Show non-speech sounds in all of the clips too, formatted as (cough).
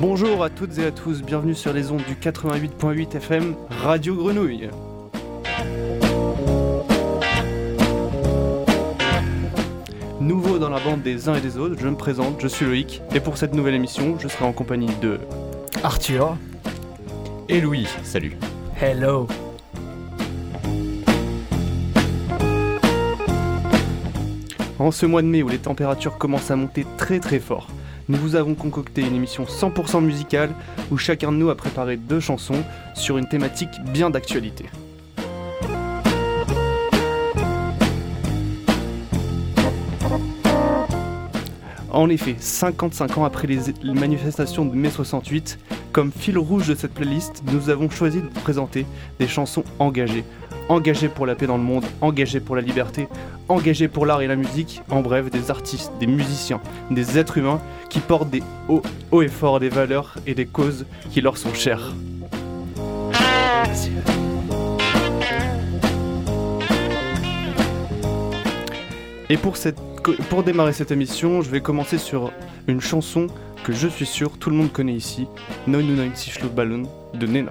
Bonjour à toutes et à tous, bienvenue sur les ondes du 88.8 FM Radio Grenouille. Nouveau dans la bande des uns et des autres, je me présente, je suis Loïc, et pour cette nouvelle émission, je serai en compagnie de Arthur et Louis. Salut. Hello. En ce mois de mai où les températures commencent à monter très très fort, nous vous avons concocté une émission 100% musicale où chacun de nous a préparé deux chansons sur une thématique bien d'actualité. En effet, 55 ans après les manifestations de mai 68, comme fil rouge de cette playlist, nous avons choisi de vous présenter des chansons engagées. Engagées pour la paix dans le monde, engagées pour la liberté, engagées pour l'art et la musique, en bref, des artistes, des musiciens, des êtres humains qui portent des hauts, hauts et forts des valeurs et des causes qui leur sont chères. Et pour, démarrer cette émission, je vais commencer sur une chanson que je suis sûr tout le monde connaît ici, 99 Ballon de Nena.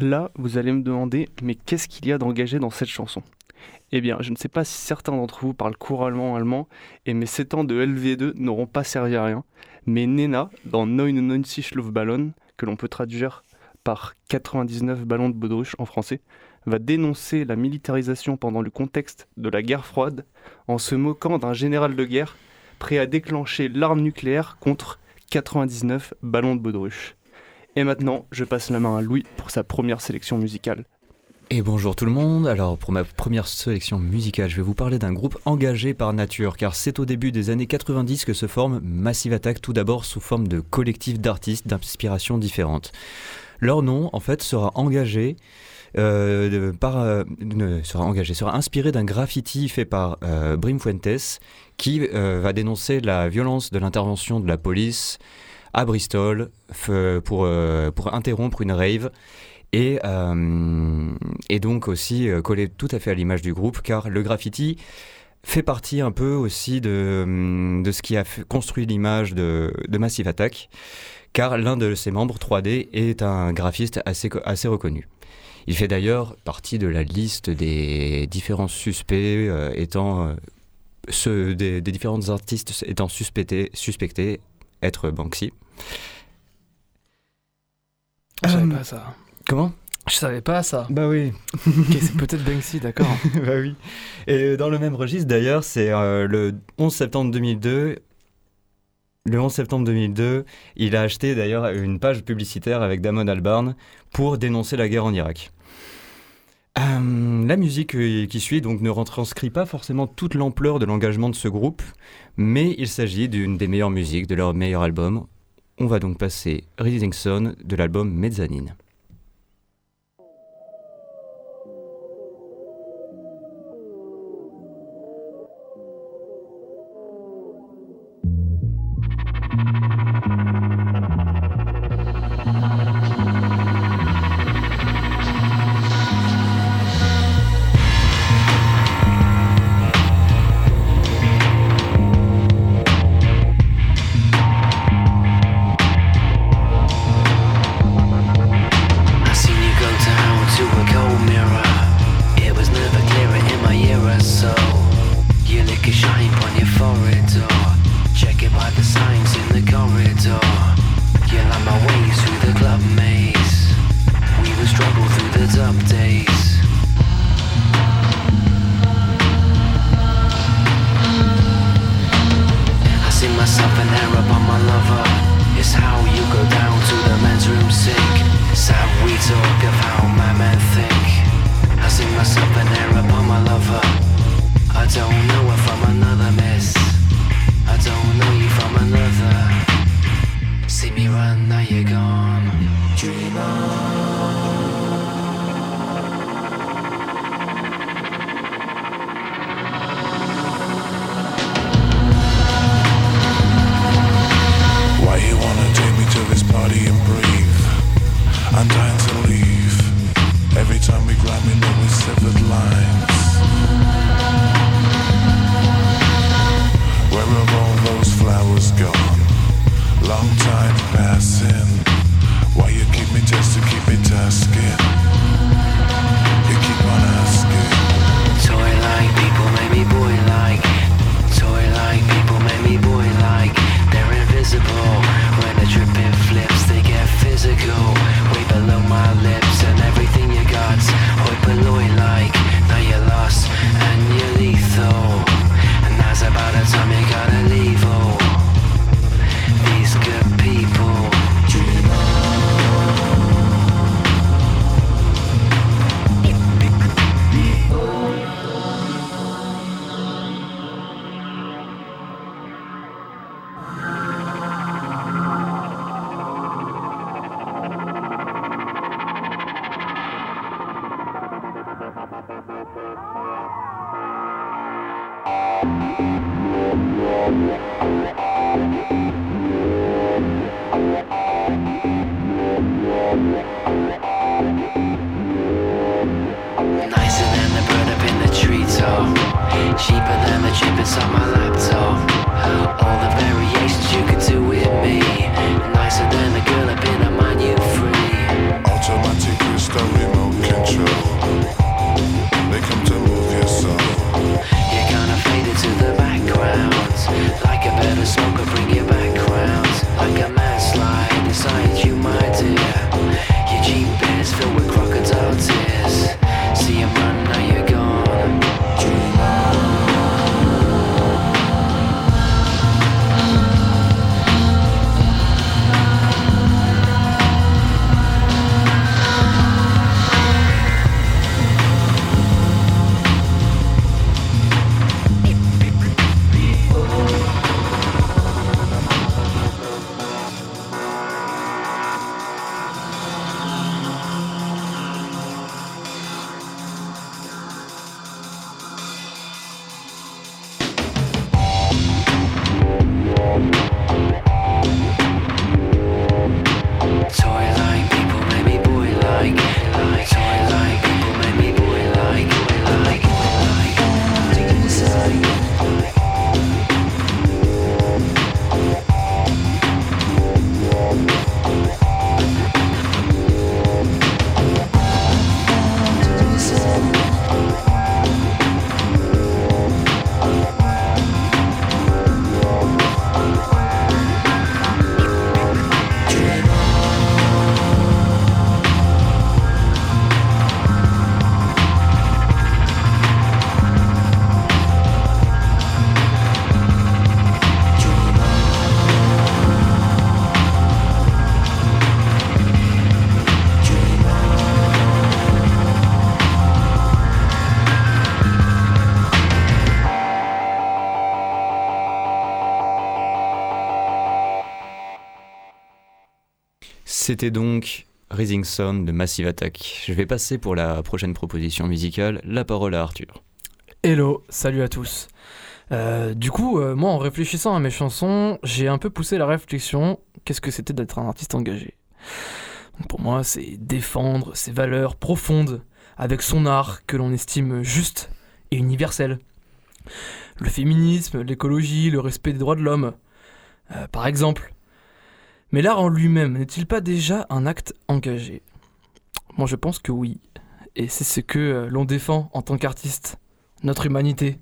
Là, vous allez me demander, mais qu'est-ce qu'il y a d'engagé dans cette chanson? Eh bien, je ne sais pas si certains d'entre vous parlent couramment allemand, et mes 7 ans de LV2 n'auront pas servi à rien. Mais Nena, dans 99 Luftballon, que l'on peut traduire par 99 ballons de baudruche en français, va dénoncer la militarisation pendant le contexte de la guerre froide en se moquant d'un général de guerre prêt à déclencher l'arme nucléaire contre 99 ballons de baudruche. Et maintenant, je passe la main à Louis pour sa première sélection musicale. Et bonjour tout le monde, alors pour ma première sélection musicale, je vais vous parler d'un groupe engagé par nature, car c'est au début des années 90 que se forme Massive Attack, tout d'abord sous forme de collectif d'artistes d'inspiration différentes. Leur nom, en fait, sera engagé euh, euh, sera engagé, sera inspiré d'un graffiti fait par euh, Brim Fuentes, qui va dénoncer la violence de l'intervention de la police à Bristol pour, pour interrompre une rave et, et donc aussi coller tout à fait à l'image du groupe car le graffiti fait partie un peu aussi de, de ce qui a construit l'image de, de Massive Attack car l'un de ses membres 3D est un graphiste assez, assez reconnu. Il fait d'ailleurs partie de la liste des différents suspects euh, étant euh, ceux des, des, différents artistes étant suspectés, suspectés être Banksy. Je savais pas ça. Comment? Je savais pas ça. Bah oui. c'est peut-être Banksy, d'accord. (laughs) bah oui. Et dans le même registre d'ailleurs, c'est euh, le 11 septembre 2002. Le 11 septembre 2002, il a acheté d'ailleurs une page publicitaire avec Damon Albarn pour dénoncer la guerre en Irak. Euh, la musique qui suit donc ne retranscrit pas forcément toute l'ampleur de l'engagement de ce groupe, mais il s'agit d'une des meilleures musiques de leur meilleur album. On va donc passer Reading Son de l'album Mezzanine. C'était donc Rising Sun de Massive Attack. Je vais passer pour la prochaine proposition musicale la parole à Arthur. Hello, salut à tous. Euh, du coup, euh, moi en réfléchissant à mes chansons, j'ai un peu poussé la réflexion, qu'est-ce que c'était d'être un artiste engagé? Pour moi, c'est défendre ses valeurs profondes avec son art que l'on estime juste et universel. Le féminisme, l'écologie, le respect des droits de l'homme, euh, par exemple. Mais l'art en lui-même n'est-il pas déjà un acte engagé? Moi je pense que oui. Et c'est ce que euh, l'on défend en tant qu'artiste, notre humanité.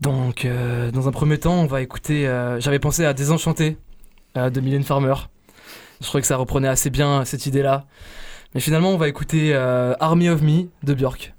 Donc, euh, dans un premier temps, on va écouter. euh, J'avais pensé à Désenchanté de Mylène Farmer. Je trouvais que ça reprenait assez bien cette idée-là. Mais finalement, on va écouter Army of Me de Björk.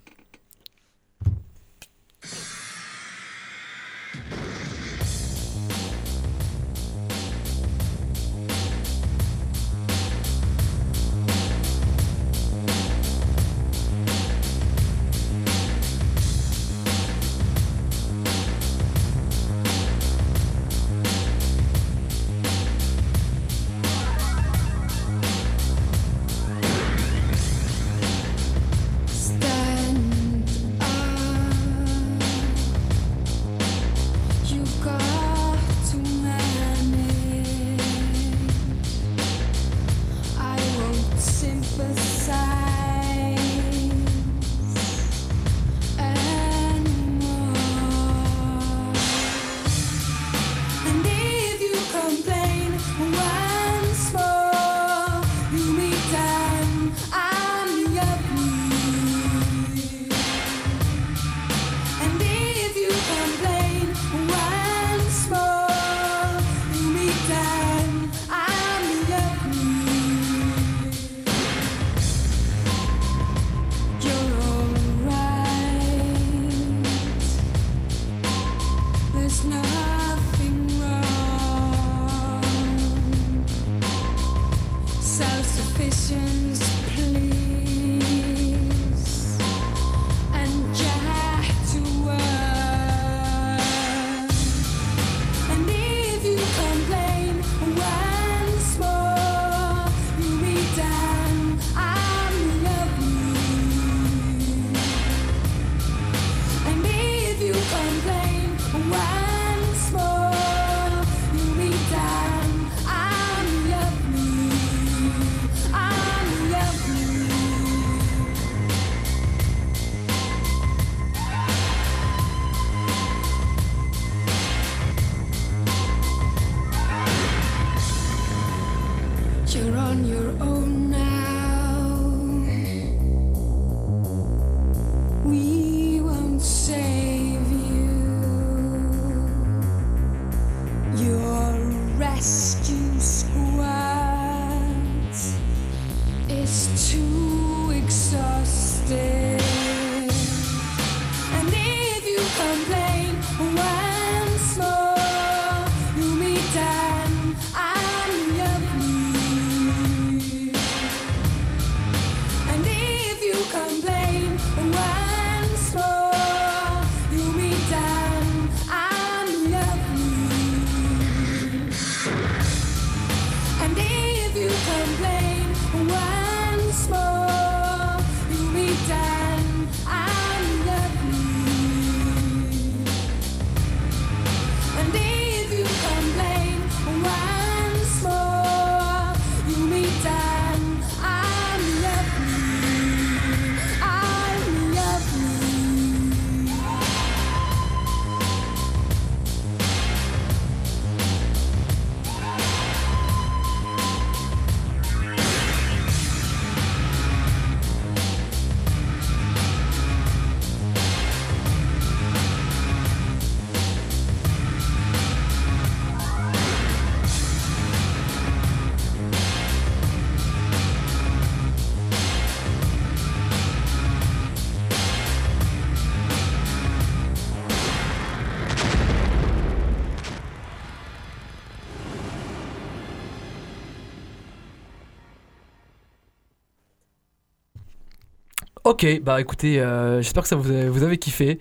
Ok, bah écoutez, euh, j'espère que ça vous, a- vous avez kiffé.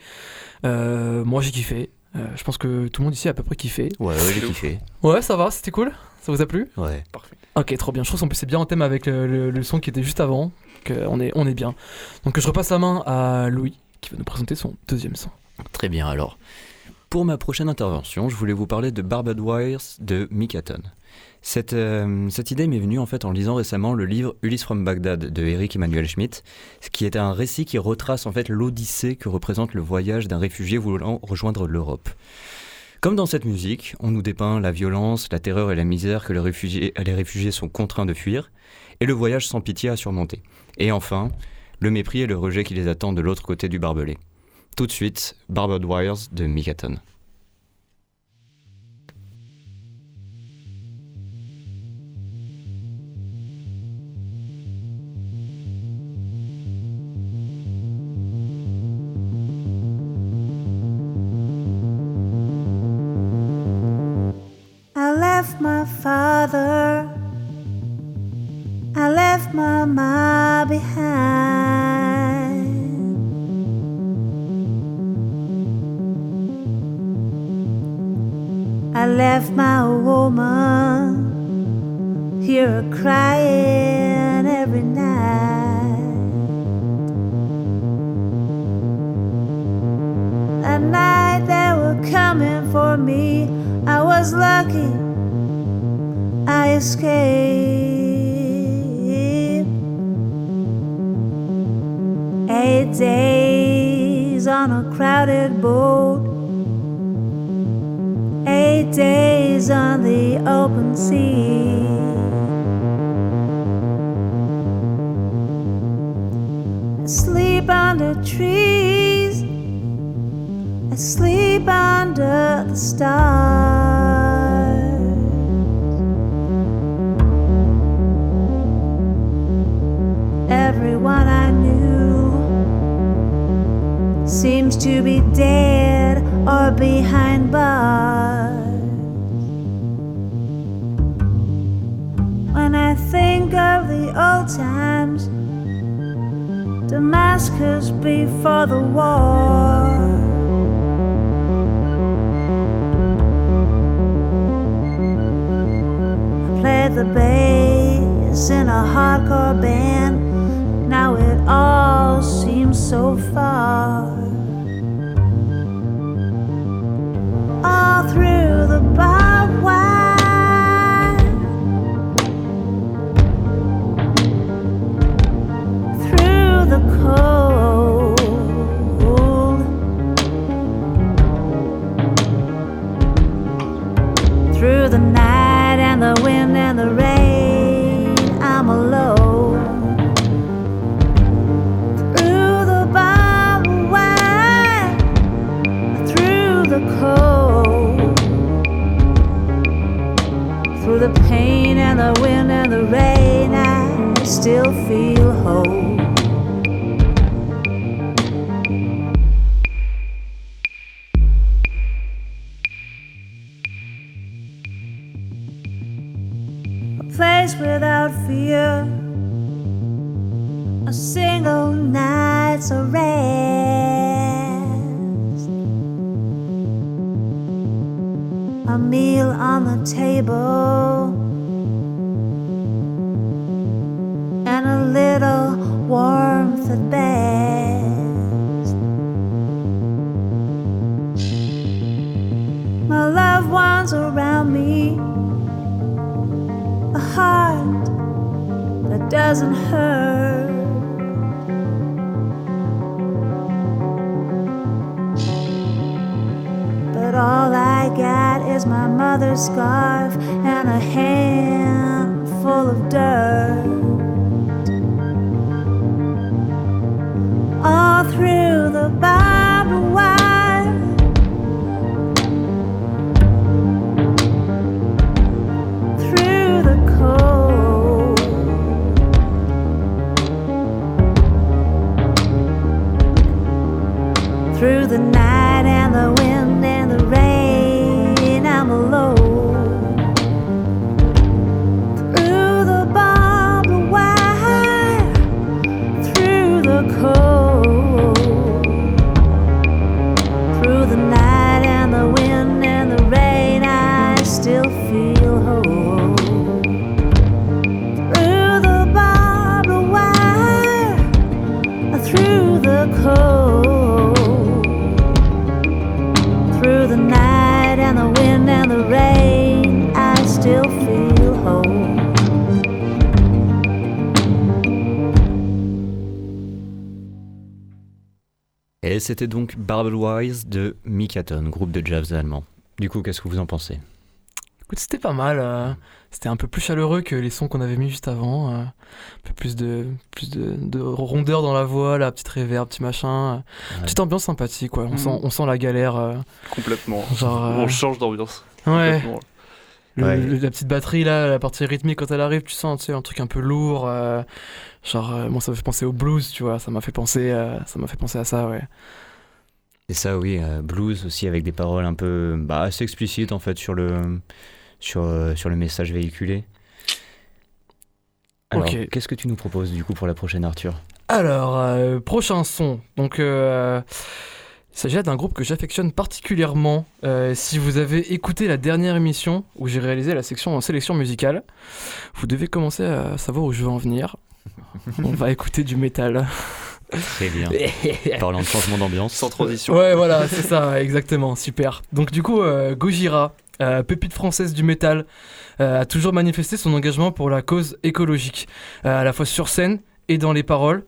Euh, moi j'ai kiffé. Euh, je pense que tout le monde ici a à peu près kiffé. Ouais, ouais, j'ai kiffé. Ouais, ça va, c'était cool? Ça vous a plu? Ouais. Parfait. Ok, trop bien. Je trouve qu'en plus c'est bien en thème avec le, le- le son qui était juste avant. Que on, est, on est bien. Donc je repasse la main à Louis qui va nous présenter son deuxième son. Très bien alors. Pour ma prochaine intervention, je voulais vous parler de Barbed Wires de Mikaton. Cette, euh, cette idée m'est venue en fait en lisant récemment le livre Ulysse from Baghdad de Eric Emmanuel Schmitt, qui est un récit qui retrace en fait l'odyssée que représente le voyage d'un réfugié voulant rejoindre l'Europe. Comme dans cette musique, on nous dépeint la violence, la terreur et la misère que les réfugiés, sont contraints de fuir, et le voyage sans pitié à surmonter. Et enfin, le mépris et le rejet qui les attendent de l'autre côté du barbelé. Tout de suite, Barbed Wires de Mikaton. Father. Everyone I knew seems to be dead or behind bars. When I think of the old times, Damascus before the war. I played the bass in a hardcore band. Now it all seems so far. All through the barbed still feel whole. a place without fear, a single night's of rest, a meal on the table, doesn't hurt. But all I got is my mother's scarf Through the night and the wind Et c'était donc Barbed Wise de Mikaton, groupe de jazz allemand. Du coup, qu'est-ce que vous en pensez? Écoute, c'était pas mal. euh, c'était un peu plus chaleureux que les sons qu'on avait mis juste avant. euh, un peu plus de, plus de, de rondeur dans la voix, la petite réverb, petit machin. euh, Ouais. Petite ambiance sympathique, quoi. On, Mhm. sent, on sent la galère. euh, Complètement. genre, (laughs) euh, On change d'ambiance. ouais. Complètement. Le- Ouais. le- la petite batterie là, la partie rythmique quand elle arrive, tu sens tu sais, un truc un peu lourd. euh, genre, euh, moi ça m'a fait penser au blues, tu vois. Ça m'a fait penser, euh, ça m'a fait penser à ça, ouais. Et ça, oui, blues aussi avec des paroles un peu bah, assez explicites en fait sur le, sur, sur le message véhiculé. Alors, qu'est-ce que tu nous proposes du coup pour la prochaine Arthur? Alors, prochain son. Donc, il s'agit là d'un groupe que j'affectionne particulièrement. Euh, si vous avez écouté la dernière émission où j'ai réalisé la section en sélection musicale, vous devez commencer à savoir où je veux en venir. On va écouter du métal. Très bien. (laughs) Parlant de changement d'ambiance. Sans transition. Ouais, voilà, c'est ça, exactement, super. Donc du coup, euh, Gojira, euh, pépite française du métal, euh, a toujours manifesté son engagement pour la cause écologique, euh, à la fois sur scène et dans les paroles,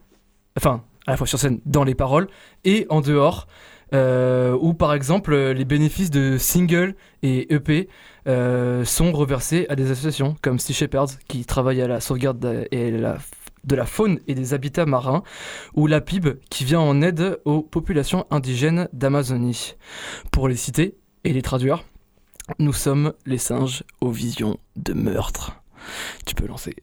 enfin, à la fois sur scène, dans les paroles et en dehors, euh, où par exemple euh, les bénéfices de singles et EP euh, sont reversés à des associations comme Sea Shepherds qui travaillent à la sauvegarde de la faune et des habitats marins, ou la PIB qui vient en aide aux populations indigènes d'Amazonie. Pour les citer et les traduire, nous sommes les singes aux visions de meurtre. Tu peux lancer.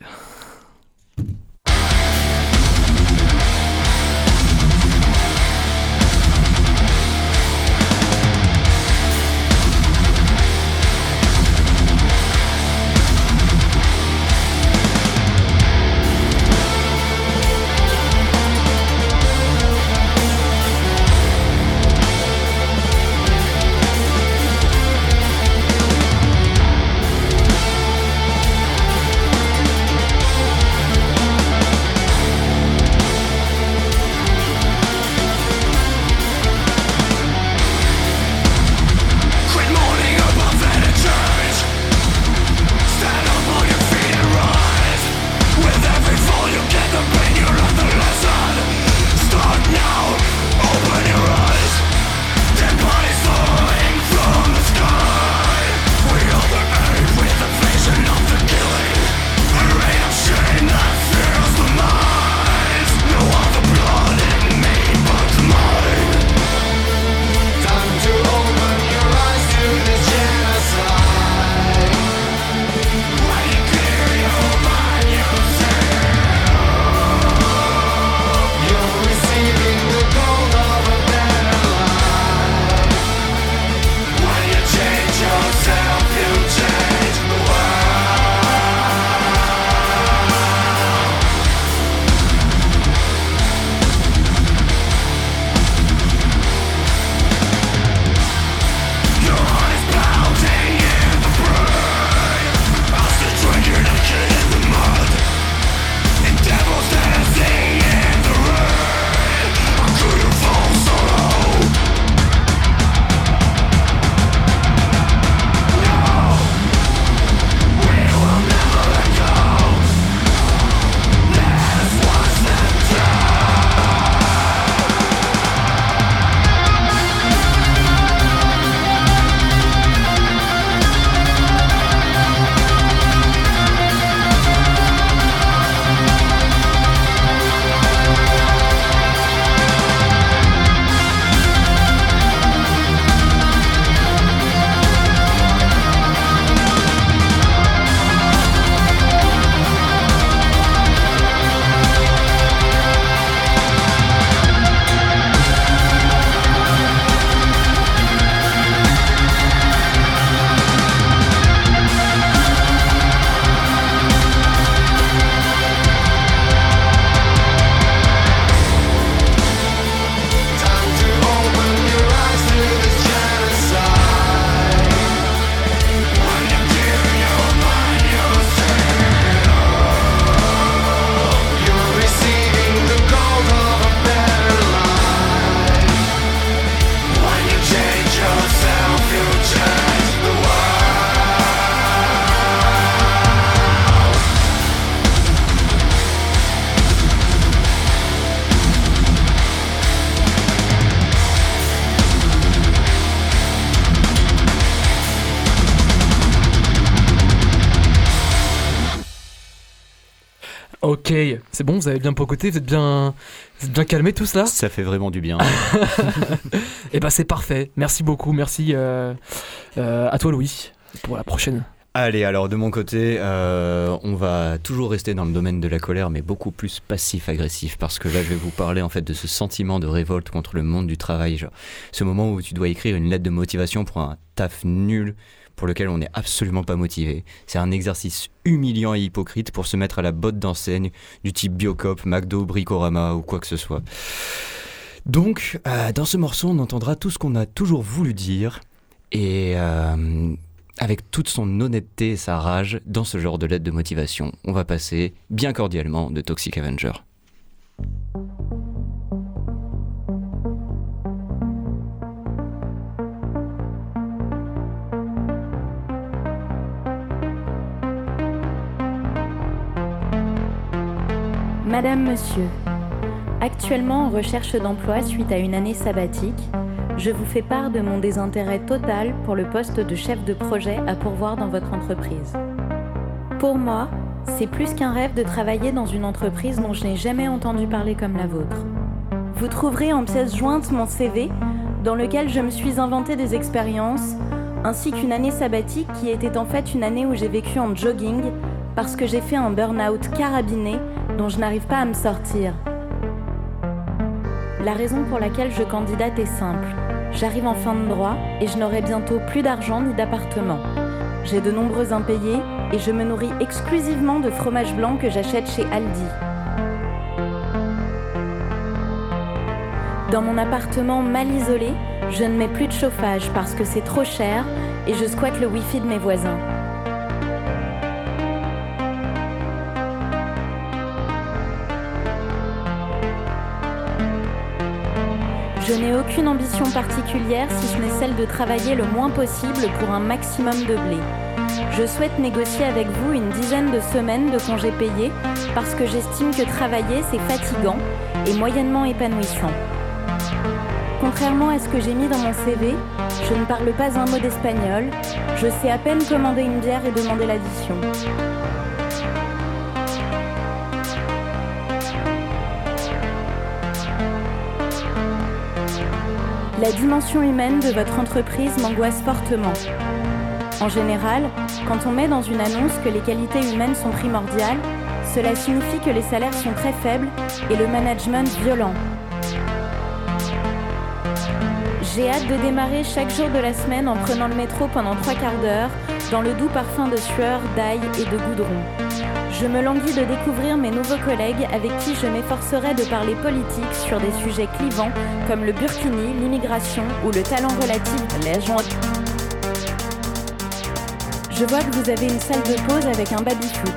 C'est bon, vous avez bien pocoté, vous êtes bien, vous êtes bien calmés tous là? Ça fait vraiment du bien. (laughs) Eh ben c'est parfait. Merci beaucoup, merci euh, euh, à toi Louis pour la prochaine. Allez, alors de mon côté, euh, on va toujours rester dans le domaine de la colère, mais beaucoup plus passif-agressif, parce que là, je vais vous parler en fait de ce sentiment de révolte contre le monde du travail, genre ce moment où tu dois écrire une lettre de motivation pour un taf nul pour lequel on n'est absolument pas motivé. C'est un exercice humiliant et hypocrite pour se mettre à la botte d'enseigne du type Biocop, McDo, Bricorama ou quoi que ce soit. Donc, euh, dans ce morceau, on entendra tout ce qu'on a toujours voulu dire et euh, avec toute son honnêteté et sa rage dans ce genre de lettre de motivation. On va passer bien cordialement de Toxic Avenger. Madame, Monsieur, actuellement en recherche d'emploi suite à une année sabbatique, je vous fais part de mon désintérêt total pour le poste de chef de projet à pourvoir dans votre entreprise. Pour moi, c'est plus qu'un rêve de travailler dans une entreprise dont je n'ai jamais entendu parler comme la vôtre. Vous trouverez en pièce jointe mon CV, dans lequel je me suis inventé des expériences, ainsi qu'une année sabbatique qui était en fait une année où j'ai vécu en jogging parce que j'ai fait un burn-out carabiné dont je n'arrive pas à me sortir. La raison pour laquelle je candidate est simple. J'arrive en fin de droit et je n'aurai bientôt plus d'argent ni d'appartement. J'ai de nombreux impayés et je me nourris exclusivement de fromage blanc que j'achète chez Aldi. Dans mon appartement mal isolé, je ne mets plus de chauffage parce que c'est trop cher et je squatte le wifi de mes voisins. Je n'ai aucune ambition particulière si ce n'est celle de travailler le moins possible pour un maximum de blé. Je souhaite négocier avec vous une dizaine de semaines de congés payés parce que j'estime que travailler c'est fatigant et moyennement épanouissant. Contrairement à ce que j'ai mis dans mon CV, je ne parle pas un mot d'espagnol, je sais à peine commander une bière et demander l'addition. La dimension humaine de votre entreprise m'angoisse fortement. En général, quand on met dans une annonce que les qualités humaines sont primordiales, cela signifie que les salaires sont très faibles et le management violent. J'ai hâte de démarrer chaque jour de la semaine en prenant le métro pendant trois quarts d'heure, dans le doux parfum de sueur, d'ail et de goudron. Je me languis de découvrir mes nouveaux collègues avec qui je m'efforcerai de parler politique sur des sujets clivants comme le burkini, l'immigration ou le talent relatif la joint- Je vois que vous avez une salle de pause avec un baby-foot.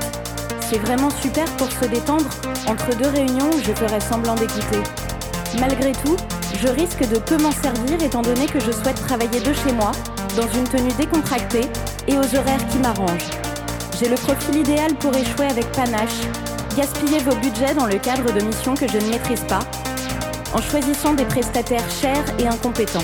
C'est vraiment super pour se détendre entre deux réunions où je ferai semblant d'écouter. Malgré tout, je risque de peu m'en servir étant donné que je souhaite travailler de chez moi, dans une tenue décontractée et aux horaires qui m'arrangent. J'ai le profil idéal pour échouer avec panache, gaspiller vos budgets dans le cadre de missions que je ne maîtrise pas, en choisissant des prestataires chers et incompétents.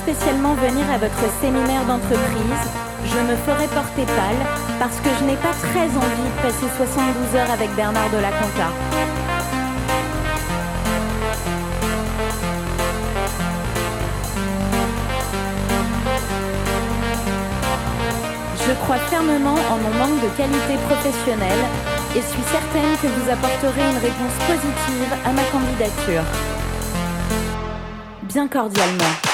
Spécialement venir à votre séminaire d'entreprise. Je me ferai porter pâle parce que je n'ai pas très envie de passer 72 heures avec Bernard de la Conta. Je crois fermement en mon manque de qualité professionnelle et suis certaine que vous apporterez une réponse positive à ma candidature. Bien cordialement.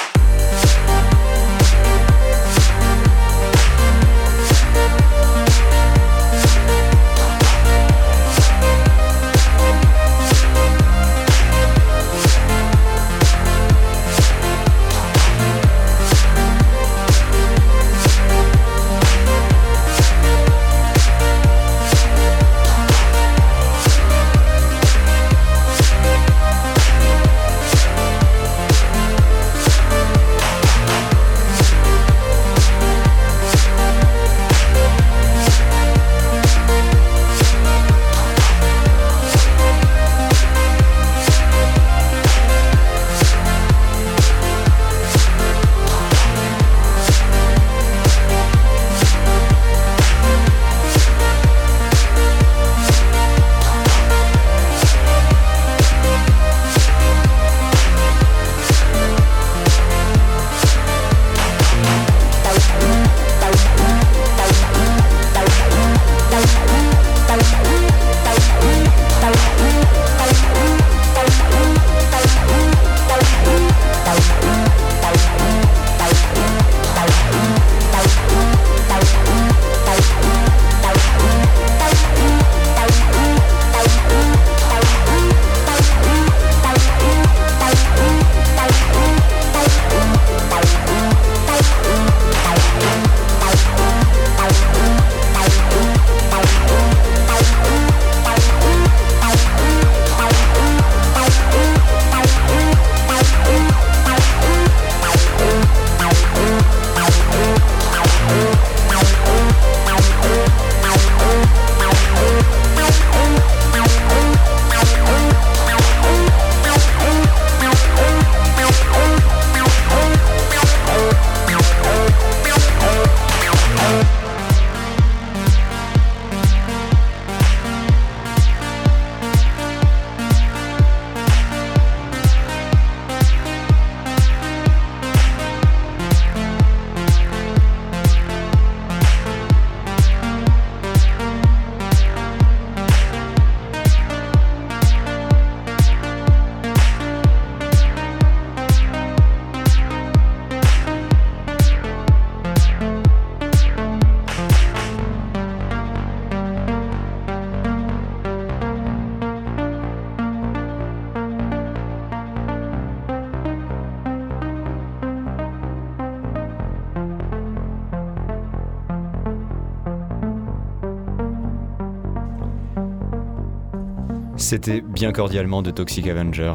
C'était bien cordialement de Toxic Avenger.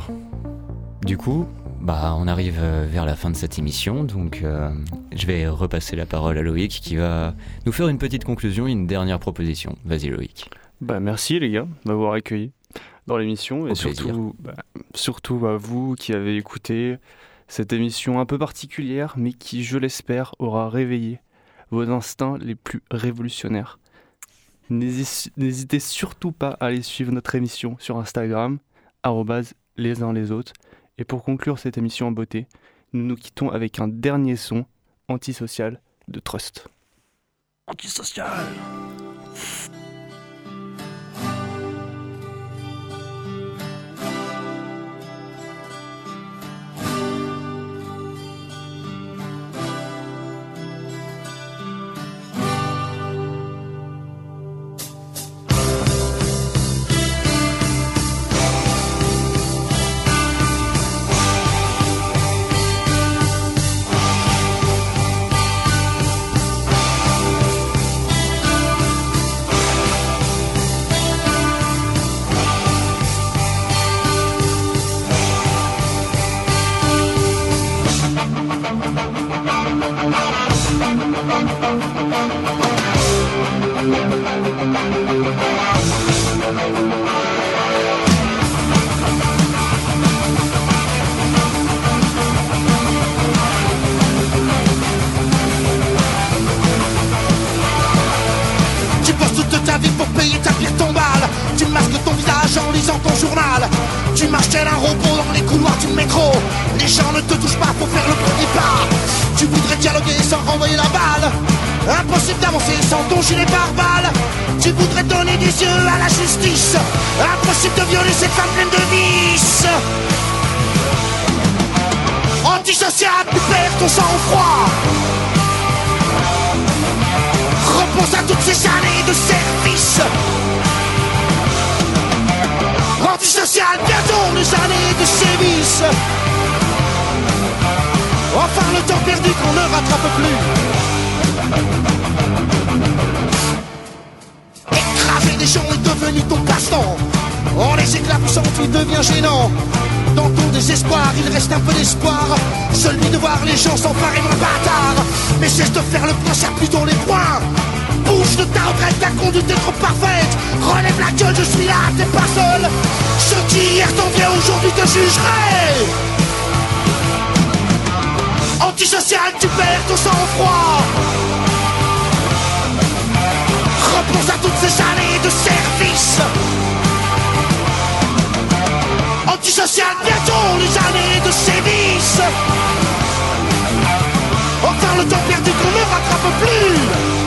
Du coup, bah, on arrive euh, vers la fin de cette émission, donc euh, je vais repasser la parole à Loïc qui va nous faire une petite conclusion et une dernière proposition. Vas-y Loïc. Bah, merci les gars d'avoir accueilli dans l'émission et Au plaisir. surtout, bah, surtout à vous qui avez écouté cette émission un peu particulière, mais qui, je l'espère, aura réveillé vos instincts les plus révolutionnaires. N'hési- N'hésitez surtout pas à aller suivre notre émission sur Instagram, les uns les autres. Et pour conclure cette émission en beauté, nous nous quittons avec un dernier son antisocial de Trust. Antisocial Impossible de violer cette femme pleine de vices. Antisocial, tu perds ton sang-froid. Repense à toutes ces années de service Antisocial, bientôt les années de sévices Enfin le temps perdu qu'on ne rattrape plus Écraser des gens est devenu ton passe-temps En les éclaboussant tu deviens gênant. Dans ton désespoir, il reste un peu d'espoir. Celui de voir les gens s'emparer d'un bâtard. Mais cesse de faire le point, serre plutôt les poings. Bouge de ta retraite, ta conduite est trop parfaite. Relève la gueule, je suis là, t'es pas seul. Ceux qui hier t'enviaient aujourd'hui te jugeraient Antisocial, tu perds ton sang-froid. Repense à toutes ces années de service Antisocial, bientôt les années de sévices Enfin le temps perdu qu'on ne rattrape plus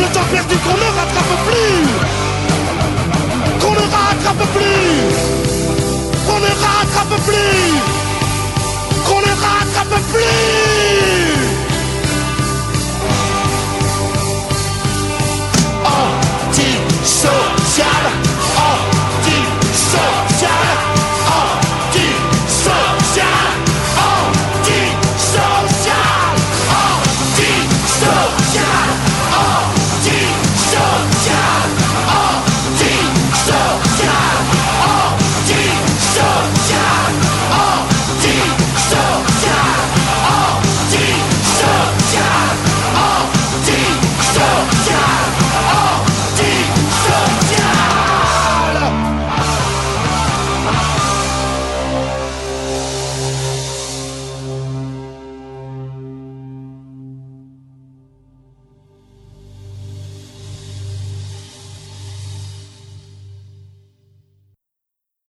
le temps perdu qu'on ne rattrape plus. Qu'on ne rattrape plus. Qu'on ne rattrape plus. Qu'on ne rattrape plus.